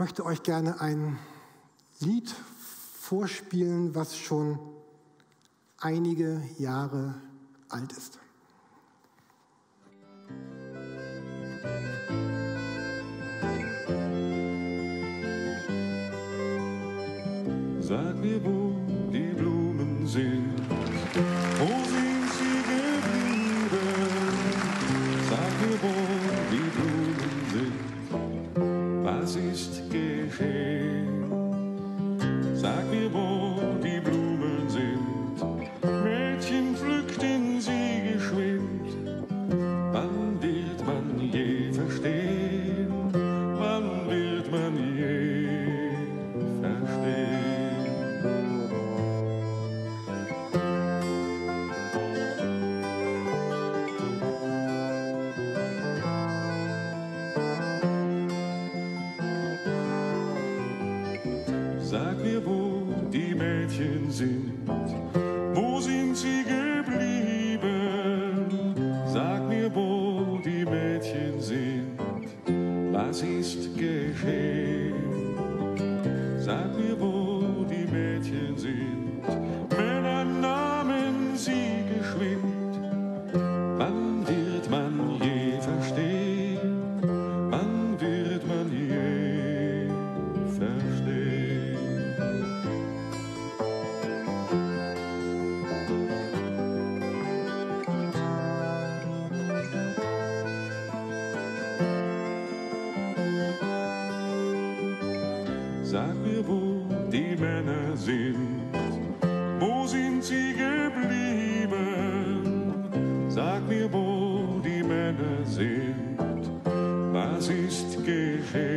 möchte euch gerne ein Lied vorspielen, was schon einige Jahre alt ist. Sag mir, wo die Mädchen sind, ist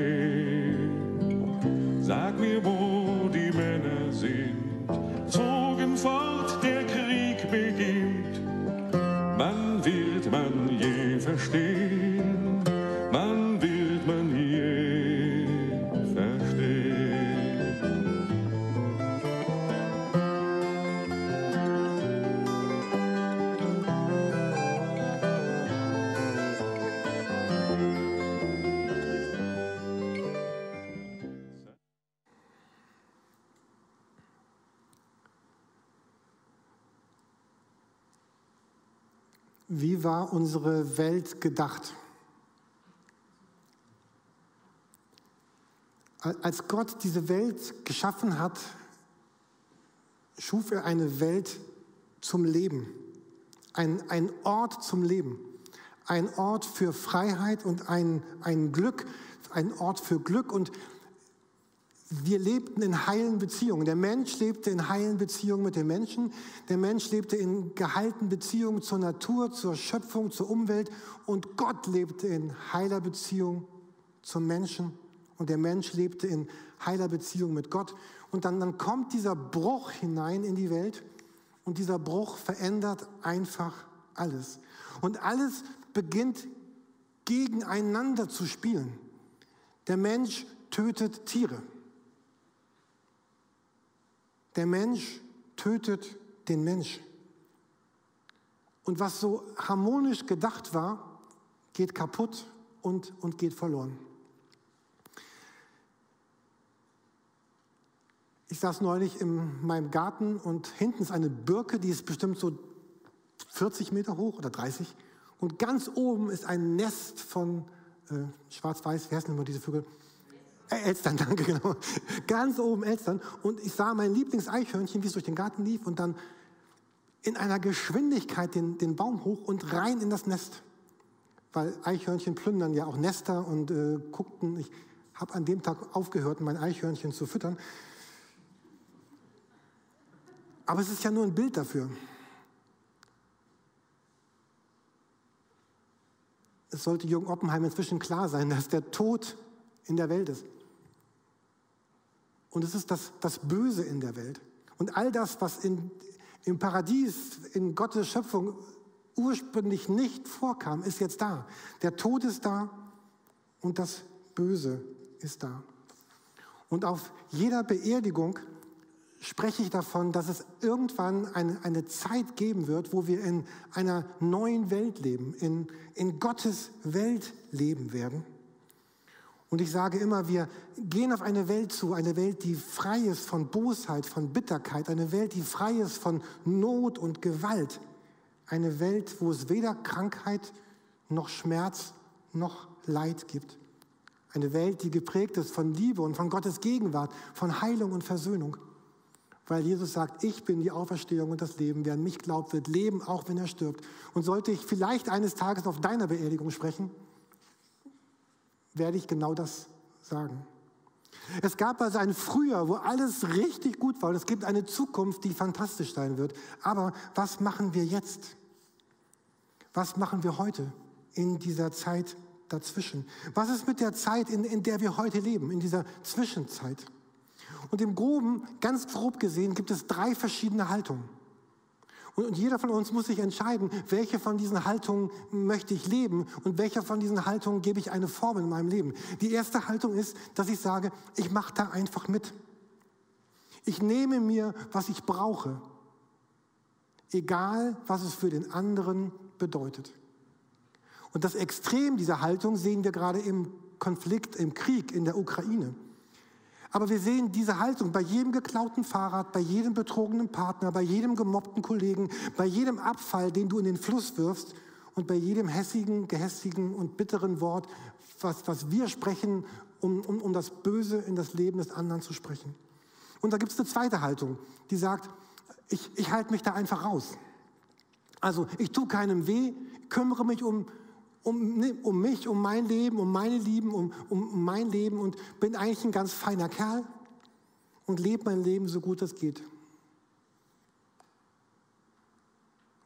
unsere Welt gedacht? Als Gott diese Welt geschaffen hat, schuf er eine Welt zum Leben, ein, ein Ort zum Leben, ein Ort für Freiheit und ein, ein Glück, ein Ort für Glück. Und wir lebten in heilen Beziehungen. Der Mensch lebte in heilen Beziehungen mit den Menschen. Der Mensch lebte in geheilten Beziehungen zur Natur, zur Schöpfung, zur Umwelt. Und Gott lebte in heiler Beziehung zum Menschen. Und der Mensch lebte in heiler Beziehung mit Gott. Und dann, dann kommt dieser Bruch hinein in die Welt. Und dieser Bruch verändert einfach alles. Und alles beginnt gegeneinander zu spielen. Der Mensch tötet Tiere. Der Mensch tötet den Mensch. Und was so harmonisch gedacht war, geht kaputt und, und geht verloren. Ich saß neulich in meinem Garten und hinten ist eine Birke, die ist bestimmt so 40 Meter hoch oder 30. Und ganz oben ist ein Nest von äh, Schwarz-Weiß, wie heißen immer diese Vögel? Äh, Elstern, danke, genau. Ganz oben Elstern. Und ich sah mein Lieblingseichhörnchen, wie es durch den Garten lief und dann in einer Geschwindigkeit den, den Baum hoch und rein in das Nest. Weil Eichhörnchen plündern ja auch Nester und äh, guckten. Ich habe an dem Tag aufgehört, mein Eichhörnchen zu füttern. Aber es ist ja nur ein Bild dafür. Es sollte Jürgen Oppenheim inzwischen klar sein, dass der Tod in der Welt ist. Und es ist das, das Böse in der Welt. Und all das, was in, im Paradies, in Gottes Schöpfung ursprünglich nicht vorkam, ist jetzt da. Der Tod ist da und das Böse ist da. Und auf jeder Beerdigung spreche ich davon, dass es irgendwann eine, eine Zeit geben wird, wo wir in einer neuen Welt leben, in, in Gottes Welt leben werden. Und ich sage immer, wir gehen auf eine Welt zu, eine Welt, die frei ist von Bosheit, von Bitterkeit, eine Welt, die frei ist von Not und Gewalt, eine Welt, wo es weder Krankheit noch Schmerz noch Leid gibt. Eine Welt, die geprägt ist von Liebe und von Gottes Gegenwart, von Heilung und Versöhnung. Weil Jesus sagt, ich bin die Auferstehung und das Leben. Wer an mich glaubt, wird leben, auch wenn er stirbt. Und sollte ich vielleicht eines Tages auf deiner Beerdigung sprechen, werde ich genau das sagen. Es gab also ein Frühjahr, wo alles richtig gut war und es gibt eine Zukunft, die fantastisch sein wird. Aber was machen wir jetzt? Was machen wir heute in dieser Zeit dazwischen? Was ist mit der Zeit, in, in der wir heute leben, in dieser Zwischenzeit? Und im Groben, ganz grob gesehen, gibt es drei verschiedene Haltungen. Und jeder von uns muss sich entscheiden, welche von diesen Haltungen möchte ich leben und welcher von diesen Haltungen gebe ich eine Form in meinem Leben. Die erste Haltung ist, dass ich sage, ich mache da einfach mit. Ich nehme mir, was ich brauche, egal was es für den anderen bedeutet. Und das Extrem dieser Haltung sehen wir gerade im Konflikt, im Krieg in der Ukraine. Aber wir sehen diese Haltung bei jedem geklauten Fahrrad, bei jedem betrogenen Partner, bei jedem gemobbten Kollegen, bei jedem Abfall, den du in den Fluss wirfst und bei jedem hässigen, gehässigen und bitteren Wort, was, was wir sprechen, um, um, um das Böse in das Leben des anderen zu sprechen. Und da gibt es eine zweite Haltung, die sagt, ich, ich halte mich da einfach raus. Also ich tue keinem weh, kümmere mich um um, ne, um mich, um mein Leben, um meine Lieben, um, um mein Leben und bin eigentlich ein ganz feiner Kerl und lebe mein Leben so gut es geht.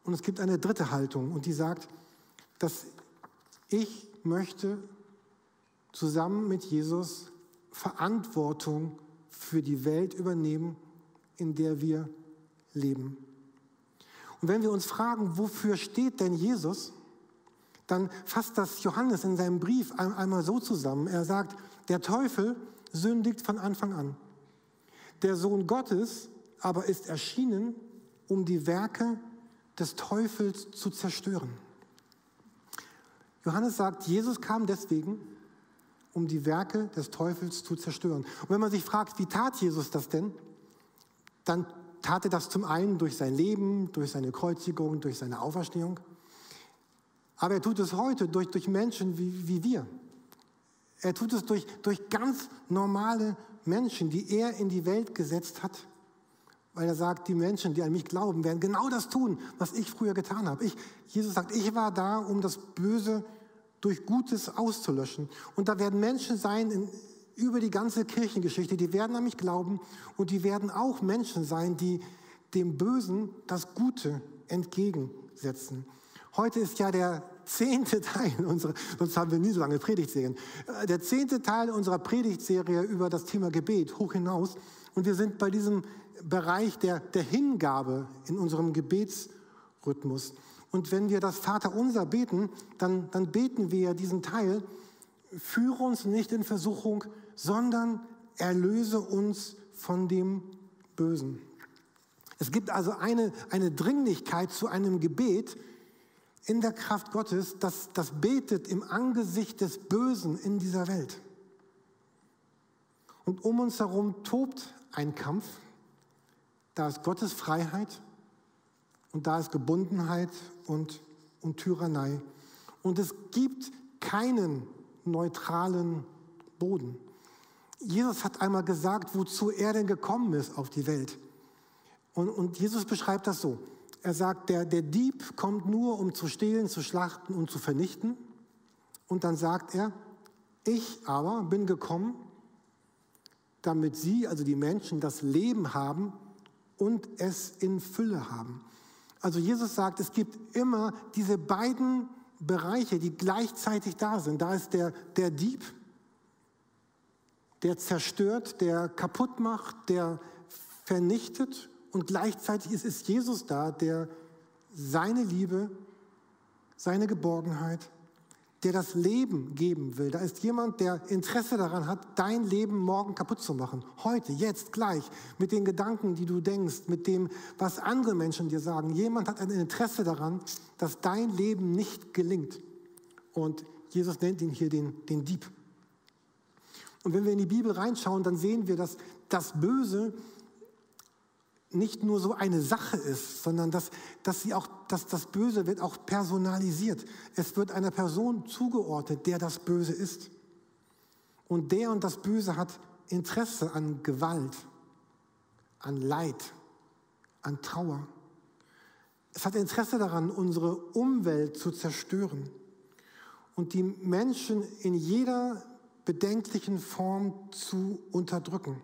Und es gibt eine dritte Haltung und die sagt, dass ich möchte zusammen mit Jesus Verantwortung für die Welt übernehmen, in der wir leben. Und wenn wir uns fragen, wofür steht denn Jesus, dann fasst das Johannes in seinem Brief einmal so zusammen. Er sagt, der Teufel sündigt von Anfang an. Der Sohn Gottes aber ist erschienen, um die Werke des Teufels zu zerstören. Johannes sagt, Jesus kam deswegen, um die Werke des Teufels zu zerstören. Und wenn man sich fragt, wie tat Jesus das denn, dann tat er das zum einen durch sein Leben, durch seine Kreuzigung, durch seine Auferstehung. Aber er tut es heute durch, durch Menschen wie, wie wir. Er tut es durch, durch ganz normale Menschen, die er in die Welt gesetzt hat. Weil er sagt, die Menschen, die an mich glauben, werden genau das tun, was ich früher getan habe. Ich, Jesus sagt, ich war da, um das Böse durch Gutes auszulöschen. Und da werden Menschen sein in, über die ganze Kirchengeschichte, die werden an mich glauben und die werden auch Menschen sein, die dem Bösen das Gute entgegensetzen. Heute ist ja der zehnte Teil unserer, sonst haben wir nie so lange Predigtserien, äh, der zehnte Teil unserer Predigtserie über das Thema Gebet hoch hinaus. Und wir sind bei diesem Bereich der, der Hingabe in unserem Gebetsrhythmus. Und wenn wir das Vaterunser beten, dann, dann beten wir diesen Teil, führe uns nicht in Versuchung, sondern erlöse uns von dem Bösen. Es gibt also eine, eine Dringlichkeit zu einem Gebet, in der Kraft Gottes, das, das betet im Angesicht des Bösen in dieser Welt. Und um uns herum tobt ein Kampf. Da ist Gottes Freiheit und da ist Gebundenheit und, und Tyrannei. Und es gibt keinen neutralen Boden. Jesus hat einmal gesagt, wozu er denn gekommen ist auf die Welt. Und, und Jesus beschreibt das so. Er sagt, der, der Dieb kommt nur, um zu stehlen, zu schlachten und zu vernichten. Und dann sagt er, ich aber bin gekommen, damit sie, also die Menschen, das Leben haben und es in Fülle haben. Also Jesus sagt, es gibt immer diese beiden Bereiche, die gleichzeitig da sind. Da ist der, der Dieb, der zerstört, der kaputt macht, der vernichtet und gleichzeitig ist es Jesus da, der seine Liebe, seine Geborgenheit, der das Leben geben will. Da ist jemand, der Interesse daran hat, dein Leben morgen kaputt zu machen. Heute, jetzt, gleich, mit den Gedanken, die du denkst, mit dem, was andere Menschen dir sagen. Jemand hat ein Interesse daran, dass dein Leben nicht gelingt. Und Jesus nennt ihn hier den, den Dieb. Und wenn wir in die Bibel reinschauen, dann sehen wir, dass das Böse nicht nur so eine Sache ist, sondern dass, dass, sie auch, dass das Böse wird auch personalisiert. Es wird einer Person zugeordnet, der das Böse ist. Und der und das Böse hat Interesse an Gewalt, an Leid, an Trauer. Es hat Interesse daran, unsere Umwelt zu zerstören und die Menschen in jeder bedenklichen Form zu unterdrücken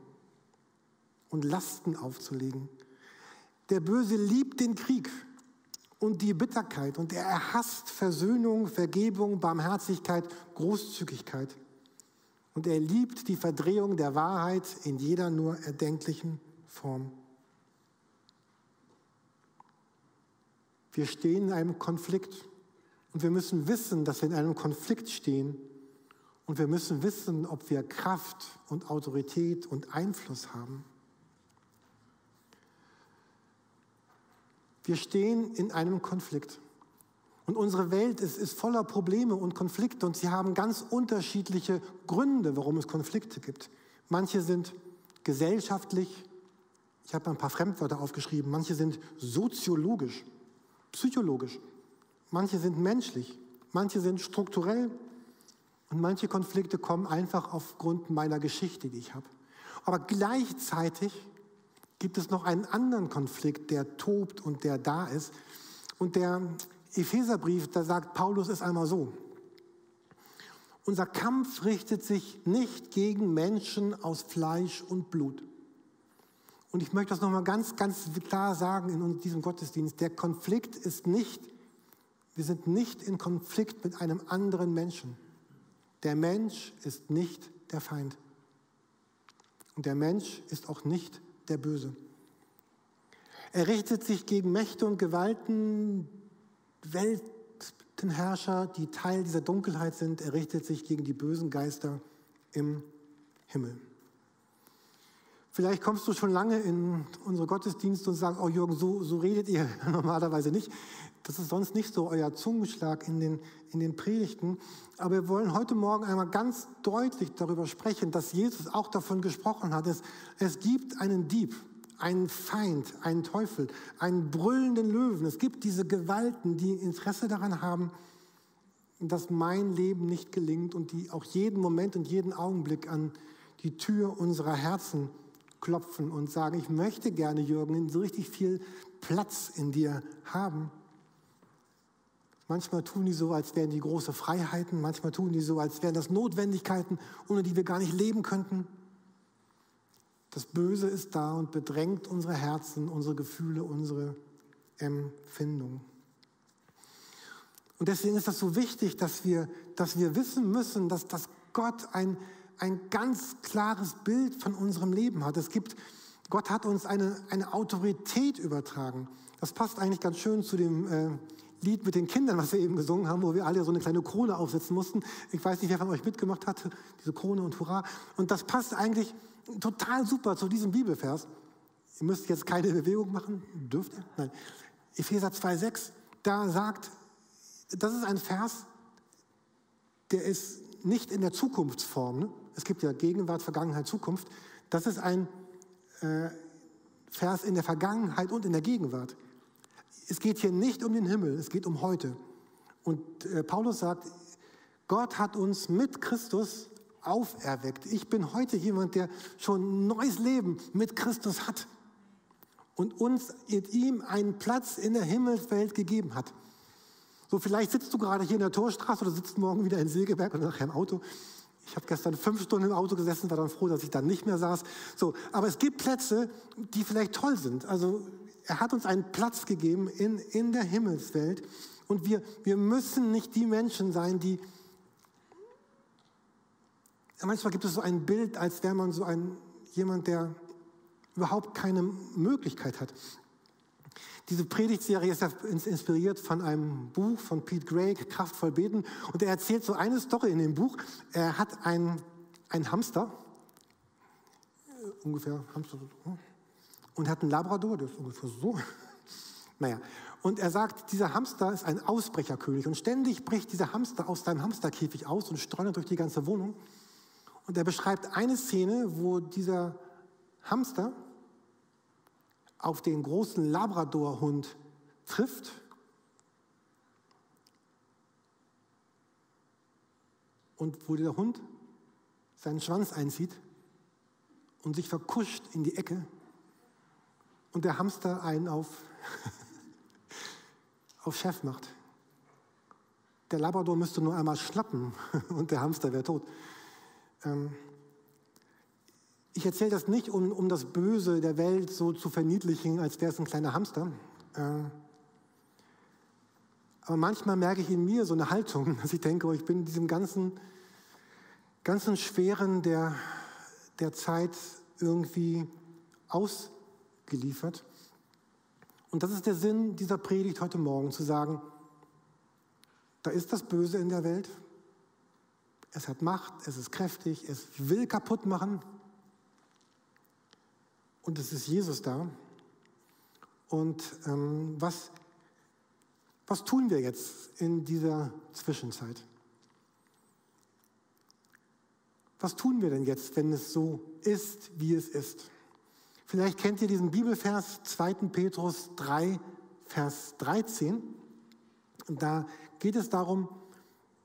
und Lasten aufzulegen. Der Böse liebt den Krieg und die Bitterkeit und er hasst Versöhnung, Vergebung, Barmherzigkeit, Großzügigkeit. Und er liebt die Verdrehung der Wahrheit in jeder nur erdenklichen Form. Wir stehen in einem Konflikt und wir müssen wissen, dass wir in einem Konflikt stehen und wir müssen wissen, ob wir Kraft und Autorität und Einfluss haben. Wir stehen in einem Konflikt. Und unsere Welt ist, ist voller Probleme und Konflikte und sie haben ganz unterschiedliche Gründe, warum es Konflikte gibt. Manche sind gesellschaftlich, ich habe ein paar Fremdwörter aufgeschrieben, manche sind soziologisch, psychologisch, manche sind menschlich, manche sind strukturell und manche Konflikte kommen einfach aufgrund meiner Geschichte, die ich habe. Aber gleichzeitig gibt es noch einen anderen Konflikt, der tobt und der da ist. Und der Epheserbrief, da sagt Paulus es einmal so. Unser Kampf richtet sich nicht gegen Menschen aus Fleisch und Blut. Und ich möchte das nochmal ganz, ganz klar sagen in diesem Gottesdienst. Der Konflikt ist nicht, wir sind nicht in Konflikt mit einem anderen Menschen. Der Mensch ist nicht der Feind. Und der Mensch ist auch nicht der Böse. Er richtet sich gegen Mächte und Gewalten, Weltenherrscher, die Teil dieser Dunkelheit sind. Er richtet sich gegen die bösen Geister im Himmel. Vielleicht kommst du schon lange in unsere Gottesdienste und sagst, oh Jürgen, so, so redet ihr normalerweise nicht. Das ist sonst nicht so euer Zungenschlag in den, in den Predigten. Aber wir wollen heute Morgen einmal ganz deutlich darüber sprechen, dass Jesus auch davon gesprochen hat. Es, es gibt einen Dieb, einen Feind, einen Teufel, einen brüllenden Löwen. Es gibt diese Gewalten, die Interesse daran haben, dass mein Leben nicht gelingt und die auch jeden Moment und jeden Augenblick an die Tür unserer Herzen klopfen und sagen, ich möchte gerne, Jürgen, so richtig viel Platz in dir haben. Manchmal tun die so, als wären die große Freiheiten, manchmal tun die so, als wären das Notwendigkeiten, ohne die wir gar nicht leben könnten. Das Böse ist da und bedrängt unsere Herzen, unsere Gefühle, unsere Empfindungen. Und deswegen ist das so wichtig, dass wir, dass wir wissen müssen, dass, dass Gott ein, ein ganz klares Bild von unserem Leben hat. Es gibt, Gott hat uns eine, eine Autorität übertragen. Das passt eigentlich ganz schön zu dem äh, Lied mit den Kindern, was wir eben gesungen haben, wo wir alle so eine kleine Krone aufsetzen mussten. Ich weiß nicht, wer von euch mitgemacht hat, diese Krone und Hurra. Und das passt eigentlich total super zu diesem Bibelvers. Ihr müsst jetzt keine Bewegung machen, dürft ihr? Nein. Epheser 2,6, da sagt, das ist ein Vers, der ist nicht in der Zukunftsform. Ne? Es gibt ja Gegenwart, Vergangenheit, Zukunft. Das ist ein äh, Vers in der Vergangenheit und in der Gegenwart. Es geht hier nicht um den Himmel, es geht um heute. Und äh, Paulus sagt, Gott hat uns mit Christus auferweckt. Ich bin heute jemand, der schon neues Leben mit Christus hat und uns in ihm einen Platz in der Himmelswelt gegeben hat. So, vielleicht sitzt du gerade hier in der Torstraße oder sitzt morgen wieder in Silgeberg oder nachher im Auto. Ich habe gestern fünf Stunden im Auto gesessen, war dann froh, dass ich dann nicht mehr saß. So, aber es gibt Plätze, die vielleicht toll sind. Also er hat uns einen Platz gegeben in, in der Himmelswelt. Und wir, wir müssen nicht die Menschen sein, die... Manchmal gibt es so ein Bild, als wäre man so ein, jemand, der überhaupt keine Möglichkeit hat. Diese Predigtserie ist inspiriert von einem Buch von Pete Gray, Kraftvoll beten. Und er erzählt so eine Story in dem Buch. Er hat einen, einen Hamster, ungefähr Hamster, und hat einen Labrador, der ist ungefähr so. Naja, und er sagt, dieser Hamster ist ein Ausbrecherkönig und ständig bricht dieser Hamster aus seinem Hamsterkäfig aus und streunert durch die ganze Wohnung. Und er beschreibt eine Szene, wo dieser Hamster auf den großen Labradorhund trifft. Und wo der Hund seinen Schwanz einzieht und sich verkuscht in die Ecke und der Hamster einen auf, auf Chef macht. Der Labrador müsste nur einmal schlappen und der Hamster wäre tot. Ähm, ich erzähle das nicht, um, um das Böse der Welt so zu verniedlichen, als wäre es ein kleiner Hamster. Äh, aber manchmal merke ich in mir so eine Haltung, dass ich denke, oh, ich bin diesem ganzen, ganzen Schweren der, der Zeit irgendwie ausgeliefert. Und das ist der Sinn dieser Predigt heute Morgen, zu sagen, da ist das Böse in der Welt, es hat Macht, es ist kräftig, es will kaputt machen, und es ist Jesus da. Und ähm, was, was tun wir jetzt in dieser Zwischenzeit? Was tun wir denn jetzt, wenn es so ist, wie es ist? Vielleicht kennt ihr diesen Bibelvers 2. Petrus 3, Vers 13. Und da geht es darum,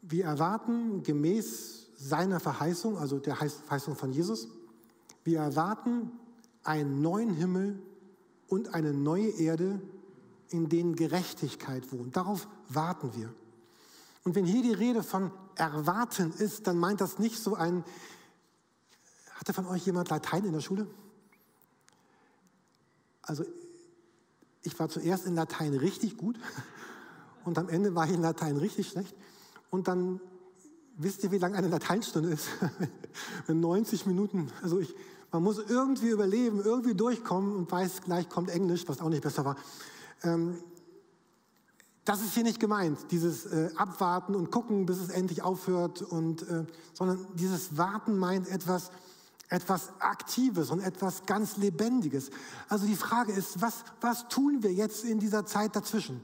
wir erwarten gemäß seiner Verheißung, also der Verheißung von Jesus, wir erwarten einen neuen Himmel und eine neue Erde, in denen Gerechtigkeit wohnt. Darauf warten wir. Und wenn hier die Rede von erwarten ist, dann meint das nicht so ein, hatte von euch jemand Latein in der Schule? Also ich war zuerst in Latein richtig gut und am Ende war ich in Latein richtig schlecht. Und dann wisst ihr, wie lang eine Lateinstunde ist? 90 Minuten. Also ich man muss irgendwie überleben, irgendwie durchkommen und weiß, gleich kommt Englisch, was auch nicht besser war. Ähm, das ist hier nicht gemeint, dieses äh, Abwarten und gucken, bis es endlich aufhört, und, äh, sondern dieses Warten meint etwas, etwas Aktives und etwas ganz Lebendiges. Also die Frage ist, was, was tun wir jetzt in dieser Zeit dazwischen?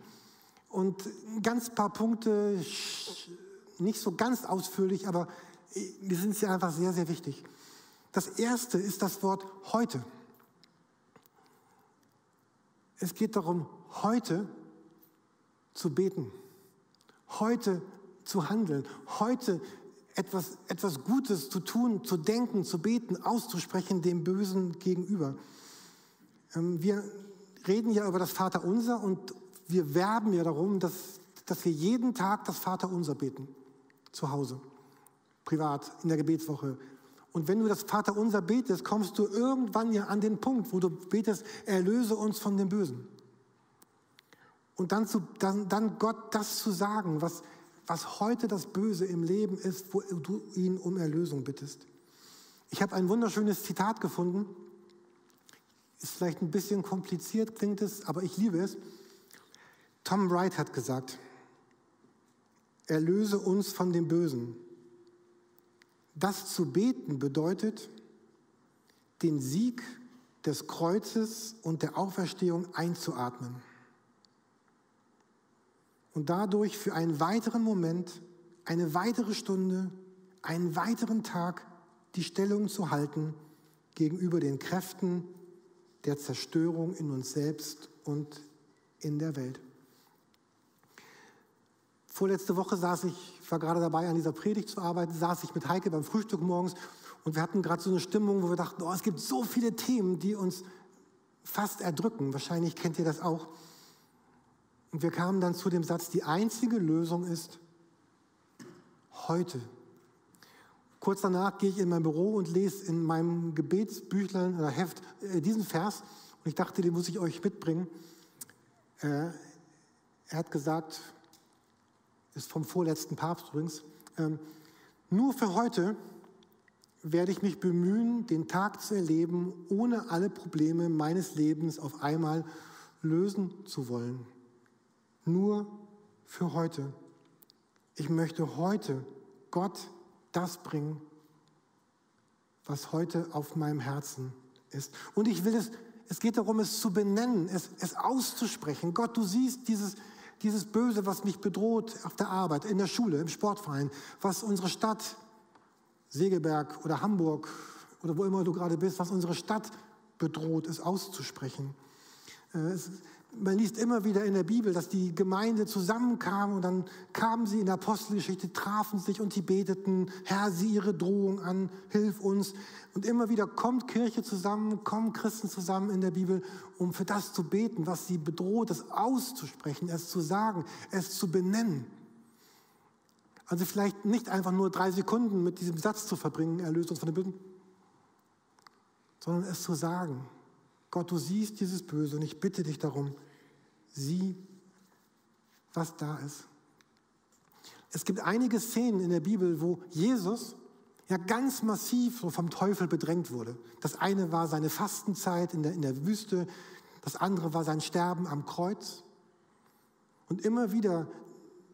Und ganz paar Punkte, nicht so ganz ausführlich, aber äh, mir sind sie einfach sehr, sehr wichtig. Das erste ist das Wort heute. Es geht darum, heute zu beten, heute zu handeln, heute etwas, etwas Gutes zu tun, zu denken, zu beten, auszusprechen dem Bösen gegenüber. Ähm, wir reden ja über das Vaterunser und wir werben ja darum, dass, dass wir jeden Tag das Vaterunser beten, zu Hause, privat, in der Gebetswoche, und wenn du das Vaterunser betest, kommst du irgendwann ja an den Punkt, wo du betest, erlöse uns von dem Bösen. Und dann, zu, dann, dann Gott das zu sagen, was, was heute das Böse im Leben ist, wo du ihn um Erlösung bittest. Ich habe ein wunderschönes Zitat gefunden. Ist vielleicht ein bisschen kompliziert, klingt es, aber ich liebe es. Tom Wright hat gesagt, erlöse uns von dem Bösen. Das zu beten bedeutet, den Sieg des Kreuzes und der Auferstehung einzuatmen und dadurch für einen weiteren Moment, eine weitere Stunde, einen weiteren Tag die Stellung zu halten gegenüber den Kräften der Zerstörung in uns selbst und in der Welt. Vorletzte Woche saß ich, war gerade dabei, an dieser Predigt zu arbeiten, saß ich mit Heike beim Frühstück morgens und wir hatten gerade so eine Stimmung, wo wir dachten, oh, es gibt so viele Themen, die uns fast erdrücken. Wahrscheinlich kennt ihr das auch. Und wir kamen dann zu dem Satz, die einzige Lösung ist heute. Kurz danach gehe ich in mein Büro und lese in meinem Gebetsbüchlein oder Heft äh, diesen Vers und ich dachte, den muss ich euch mitbringen. Äh, er hat gesagt, ist vom vorletzten Papst übrigens. Ähm, nur für heute werde ich mich bemühen, den Tag zu erleben, ohne alle Probleme meines Lebens auf einmal lösen zu wollen. Nur für heute. Ich möchte heute Gott das bringen, was heute auf meinem Herzen ist. Und ich will es, es geht darum, es zu benennen, es, es auszusprechen. Gott, du siehst dieses, dieses Böse, was mich bedroht auf der Arbeit, in der Schule, im Sportverein, was unsere Stadt Segeberg oder Hamburg oder wo immer du gerade bist, was unsere Stadt bedroht, es auszusprechen. Äh, es, man liest immer wieder in der Bibel, dass die Gemeinde zusammenkam und dann kamen sie in der Apostelgeschichte, trafen sich und sie beteten, Herr, sieh ihre Drohung an, hilf uns. Und immer wieder kommt Kirche zusammen, kommen Christen zusammen in der Bibel, um für das zu beten, was sie bedroht, es auszusprechen, es zu sagen, es zu benennen. Also vielleicht nicht einfach nur drei Sekunden mit diesem Satz zu verbringen, erlöst uns von den Bösen, sondern es zu sagen. Gott, du siehst dieses Böse und ich bitte dich darum, sieh, was da ist. Es gibt einige Szenen in der Bibel, wo Jesus ja ganz massiv vom Teufel bedrängt wurde. Das eine war seine Fastenzeit in der, in der Wüste, das andere war sein Sterben am Kreuz. Und immer wieder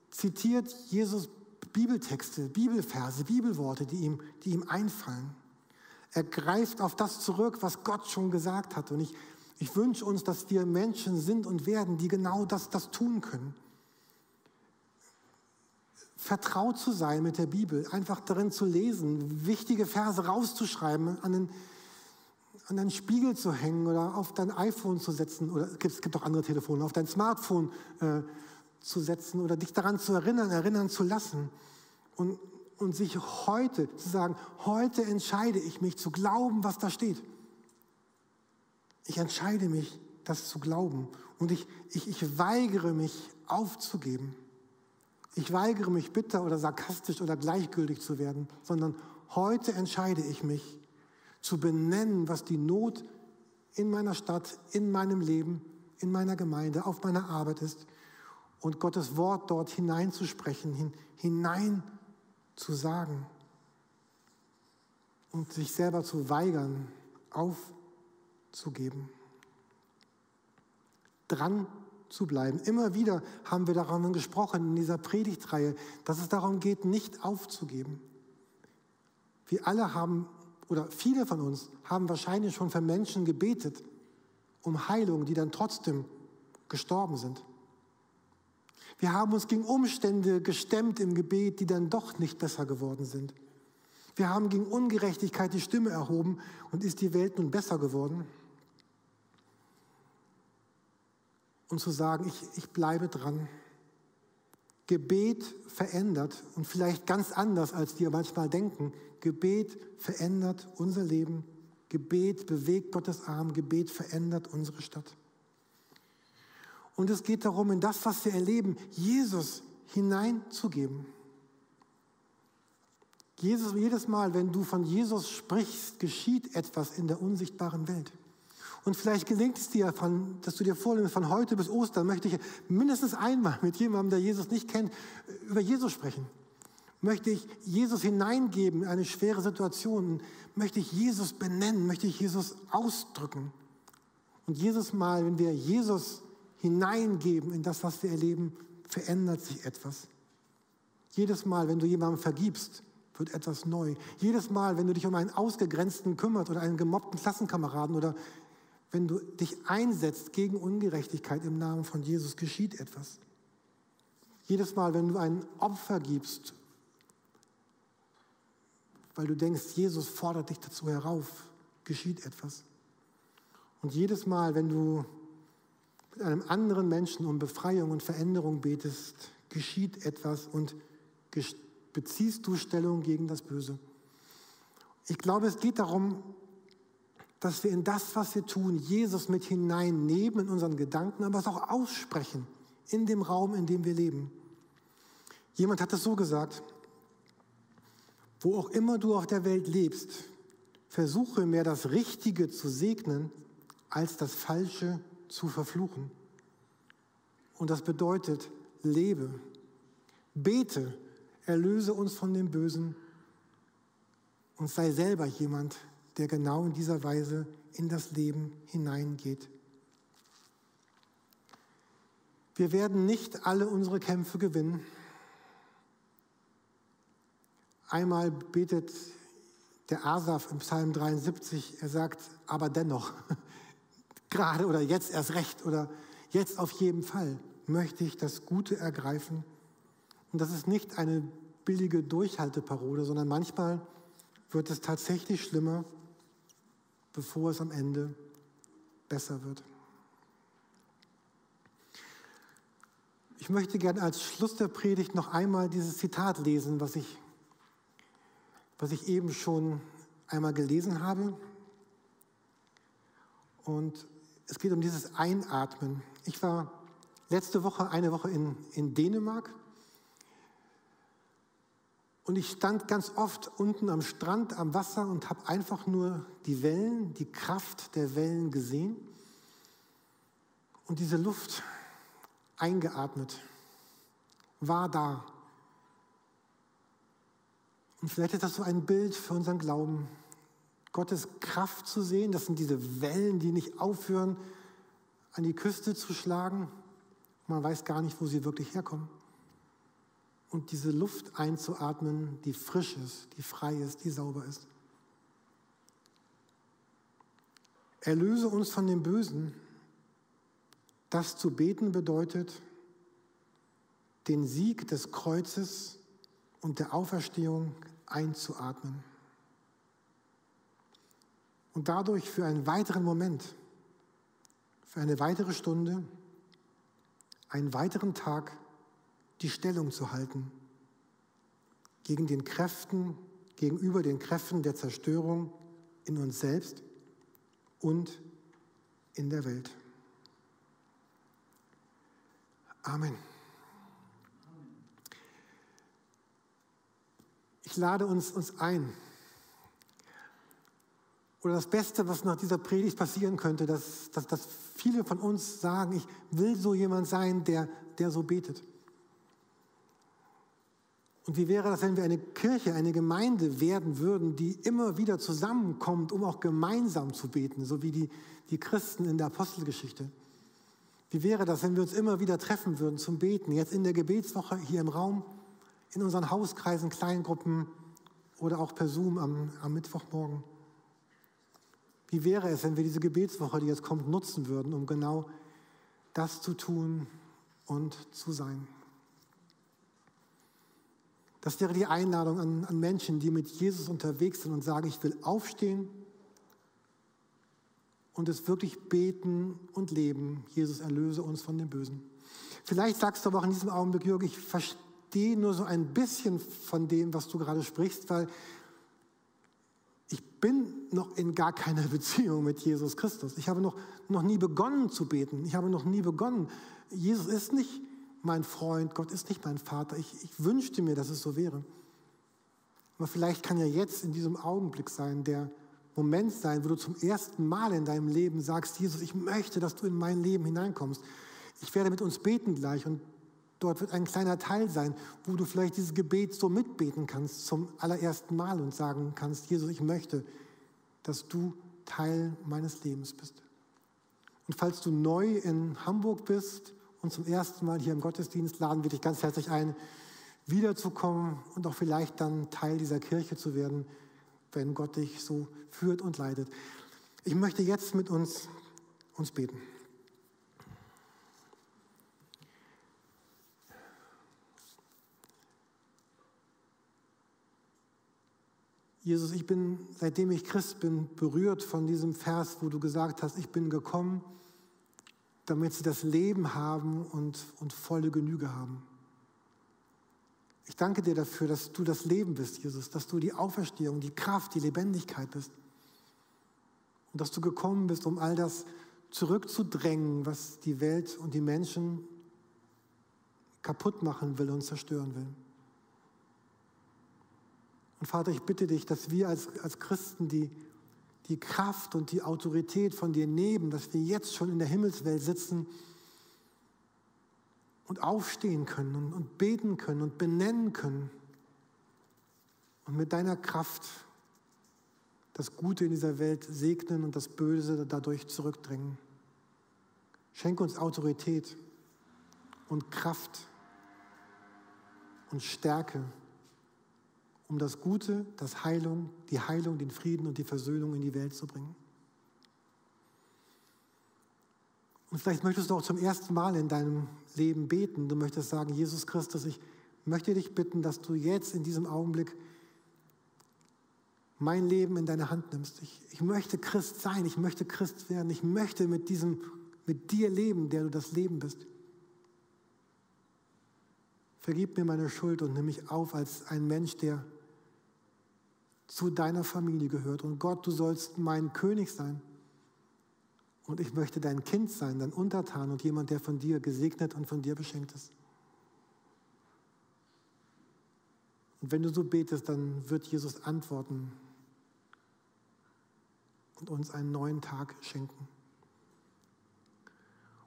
zitiert Jesus Bibeltexte, Bibelverse, Bibelworte, die ihm, die ihm einfallen. Er greift auf das zurück, was Gott schon gesagt hat. Und ich, ich wünsche uns, dass wir Menschen sind und werden, die genau das, das tun können vertraut zu sein mit der Bibel, einfach darin zu lesen, wichtige Verse rauszuschreiben, an den, an den Spiegel zu hängen oder auf dein iPhone zu setzen, oder es gibt auch andere Telefone, auf dein Smartphone äh, zu setzen oder dich daran zu erinnern, erinnern zu lassen und, und sich heute zu sagen, heute entscheide ich mich zu glauben, was da steht. Ich entscheide mich, das zu glauben und ich, ich, ich weigere mich aufzugeben. Ich weigere mich bitter oder sarkastisch oder gleichgültig zu werden, sondern heute entscheide ich mich zu benennen, was die Not in meiner Stadt, in meinem Leben, in meiner Gemeinde, auf meiner Arbeit ist und Gottes Wort dort hineinzusprechen, hin, hinein zu sagen und sich selber zu weigern, aufzugeben. Dran zu bleiben. Immer wieder haben wir daran gesprochen in dieser Predigtreihe, dass es darum geht, nicht aufzugeben. Wir alle haben, oder viele von uns haben wahrscheinlich schon für Menschen gebetet um Heilung, die dann trotzdem gestorben sind. Wir haben uns gegen Umstände gestemmt im Gebet, die dann doch nicht besser geworden sind. Wir haben gegen Ungerechtigkeit die Stimme erhoben und ist die Welt nun besser geworden? und zu sagen, ich, ich bleibe dran. Gebet verändert und vielleicht ganz anders, als wir manchmal denken. Gebet verändert unser Leben. Gebet bewegt Gottes Arm. Gebet verändert unsere Stadt. Und es geht darum, in das, was wir erleben, Jesus hineinzugeben. Jesus, jedes Mal, wenn du von Jesus sprichst, geschieht etwas in der unsichtbaren Welt. Und vielleicht gelingt es dir, von, dass du dir vornimmst, von heute bis Ostern möchte ich mindestens einmal mit jemandem, der Jesus nicht kennt, über Jesus sprechen. Möchte ich Jesus hineingeben in eine schwere Situation? Möchte ich Jesus benennen? Möchte ich Jesus ausdrücken? Und jedes Mal, wenn wir Jesus hineingeben in das, was wir erleben, verändert sich etwas. Jedes Mal, wenn du jemandem vergibst, wird etwas neu. Jedes Mal, wenn du dich um einen Ausgegrenzten kümmerst oder einen gemobbten Klassenkameraden oder wenn du dich einsetzt gegen Ungerechtigkeit im Namen von Jesus, geschieht etwas. Jedes Mal, wenn du ein Opfer gibst, weil du denkst, Jesus fordert dich dazu herauf, geschieht etwas. Und jedes Mal, wenn du einem anderen Menschen um Befreiung und Veränderung betest, geschieht etwas und beziehst du Stellung gegen das Böse. Ich glaube, es geht darum, dass wir in das, was wir tun, Jesus mit hineinnehmen in unseren Gedanken, aber es auch aussprechen in dem Raum, in dem wir leben. Jemand hat es so gesagt, wo auch immer du auf der Welt lebst, versuche mehr das Richtige zu segnen, als das Falsche zu verfluchen. Und das bedeutet, lebe, bete, erlöse uns von dem Bösen und sei selber jemand, der genau in dieser Weise in das Leben hineingeht. Wir werden nicht alle unsere Kämpfe gewinnen. Einmal betet der Asaf im Psalm 73, er sagt, aber dennoch, gerade oder jetzt erst recht oder jetzt auf jeden Fall möchte ich das Gute ergreifen. Und das ist nicht eine billige Durchhalteparole, sondern manchmal wird es tatsächlich schlimmer, bevor es am Ende besser wird. Ich möchte gerne als Schluss der Predigt noch einmal dieses Zitat lesen, was ich, was ich eben schon einmal gelesen habe. Und es geht um dieses Einatmen. Ich war letzte Woche, eine Woche in, in Dänemark. Und ich stand ganz oft unten am Strand, am Wasser und habe einfach nur die Wellen, die Kraft der Wellen gesehen und diese Luft eingeatmet, war da. Und vielleicht ist das so ein Bild für unseren Glauben, Gottes Kraft zu sehen. Das sind diese Wellen, die nicht aufhören, an die Küste zu schlagen. Man weiß gar nicht, wo sie wirklich herkommen. Und diese Luft einzuatmen, die frisch ist, die frei ist, die sauber ist. Erlöse uns von dem Bösen. Das zu beten bedeutet, den Sieg des Kreuzes und der Auferstehung einzuatmen. Und dadurch für einen weiteren Moment, für eine weitere Stunde, einen weiteren Tag die Stellung zu halten gegen den Kräften, gegenüber den Kräften der Zerstörung in uns selbst und in der Welt. Amen. Ich lade uns, uns ein. Oder das Beste, was nach dieser Predigt passieren könnte, dass, dass, dass viele von uns sagen, ich will so jemand sein, der, der so betet. Und wie wäre das, wenn wir eine Kirche, eine Gemeinde werden würden, die immer wieder zusammenkommt, um auch gemeinsam zu beten, so wie die, die Christen in der Apostelgeschichte? Wie wäre das, wenn wir uns immer wieder treffen würden zum Beten, jetzt in der Gebetswoche hier im Raum, in unseren Hauskreisen, Kleingruppen oder auch per Zoom am, am Mittwochmorgen? Wie wäre es, wenn wir diese Gebetswoche, die jetzt kommt, nutzen würden, um genau das zu tun und zu sein? Das wäre die Einladung an, an, Menschen, die mit Jesus unterwegs sind und sagen, ich will aufstehen und es wirklich beten und leben. Jesus, erlöse uns von dem Bösen. Vielleicht sagst du aber auch in diesem Augenblick, Jürgen, ich verstehe nur so ein bisschen von dem, was du gerade sprichst, weil ich bin noch in gar keiner Beziehung mit Jesus Christus. Ich habe noch, noch nie begonnen zu beten. Ich habe noch nie begonnen. Jesus ist nicht mein Freund, Gott ist nicht mein Vater. Ich, ich wünschte mir, dass es so wäre. Aber vielleicht kann ja jetzt in diesem Augenblick sein, der Moment sein, wo du zum ersten Mal in deinem Leben sagst, Jesus, ich möchte, dass du in mein Leben hineinkommst. Ich werde mit uns beten gleich und dort wird ein kleiner Teil sein, wo du vielleicht dieses Gebet so mitbeten kannst zum allerersten Mal und sagen kannst, Jesus, ich möchte, dass du Teil meines Lebens bist. Und falls du neu in Hamburg bist, und zum ersten Mal hier im Gottesdienst laden wir dich ganz herzlich ein, wiederzukommen und auch vielleicht dann Teil dieser Kirche zu werden, wenn Gott dich so führt und leitet. Ich möchte jetzt mit uns, uns beten. Jesus, ich bin, seitdem ich Christ bin, berührt von diesem Vers, wo du gesagt hast, ich bin gekommen, damit sie das Leben haben und, und volle Genüge haben. Ich danke dir dafür, dass du das Leben bist, Jesus, dass du die Auferstehung, die Kraft, die Lebendigkeit bist. Und dass du gekommen bist, um all das zurückzudrängen, was die Welt und die Menschen kaputt machen will und zerstören will. Und Vater, ich bitte dich, dass wir als, als Christen die die Kraft und die Autorität von dir nehmen, dass wir jetzt schon in der Himmelswelt sitzen und aufstehen können und, und beten können und benennen können und mit deiner Kraft das Gute in dieser Welt segnen und das Böse dadurch zurückdrängen. Schenke uns Autorität und Kraft und Stärke um das Gute, das Heilung, die Heilung, den Frieden und die Versöhnung in die Welt zu bringen. Und vielleicht möchtest du auch zum ersten Mal in deinem Leben beten. Du möchtest sagen, Jesus Christus, ich möchte dich bitten, dass du jetzt in diesem Augenblick mein Leben in deine Hand nimmst. Ich, ich möchte Christ sein, ich möchte Christ werden, ich möchte mit diesem, mit dir leben, der du das Leben bist. Vergib mir meine Schuld und nimm mich auf als ein Mensch, der zu deiner Familie gehört. Und Gott, du sollst mein König sein. Und ich möchte dein Kind sein, dein Untertan und jemand, der von dir gesegnet und von dir beschenkt ist. Und wenn du so betest, dann wird Jesus antworten und uns einen neuen Tag schenken.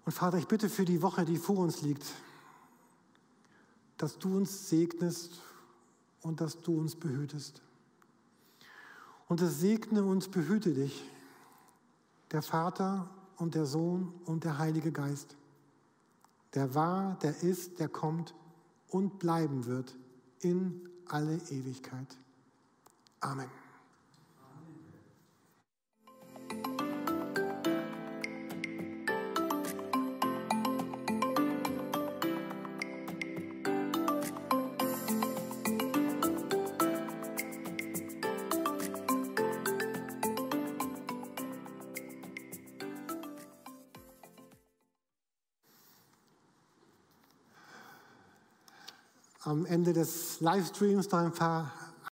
Und Vater, ich bitte für die Woche, die vor uns liegt, dass du uns segnest und dass du uns behütest. Und es segne uns, behüte dich, der Vater und der Sohn und der Heilige Geist, der war, der ist, der kommt und bleiben wird in alle Ewigkeit. Amen. Am Ende des Livestreams noch ein paar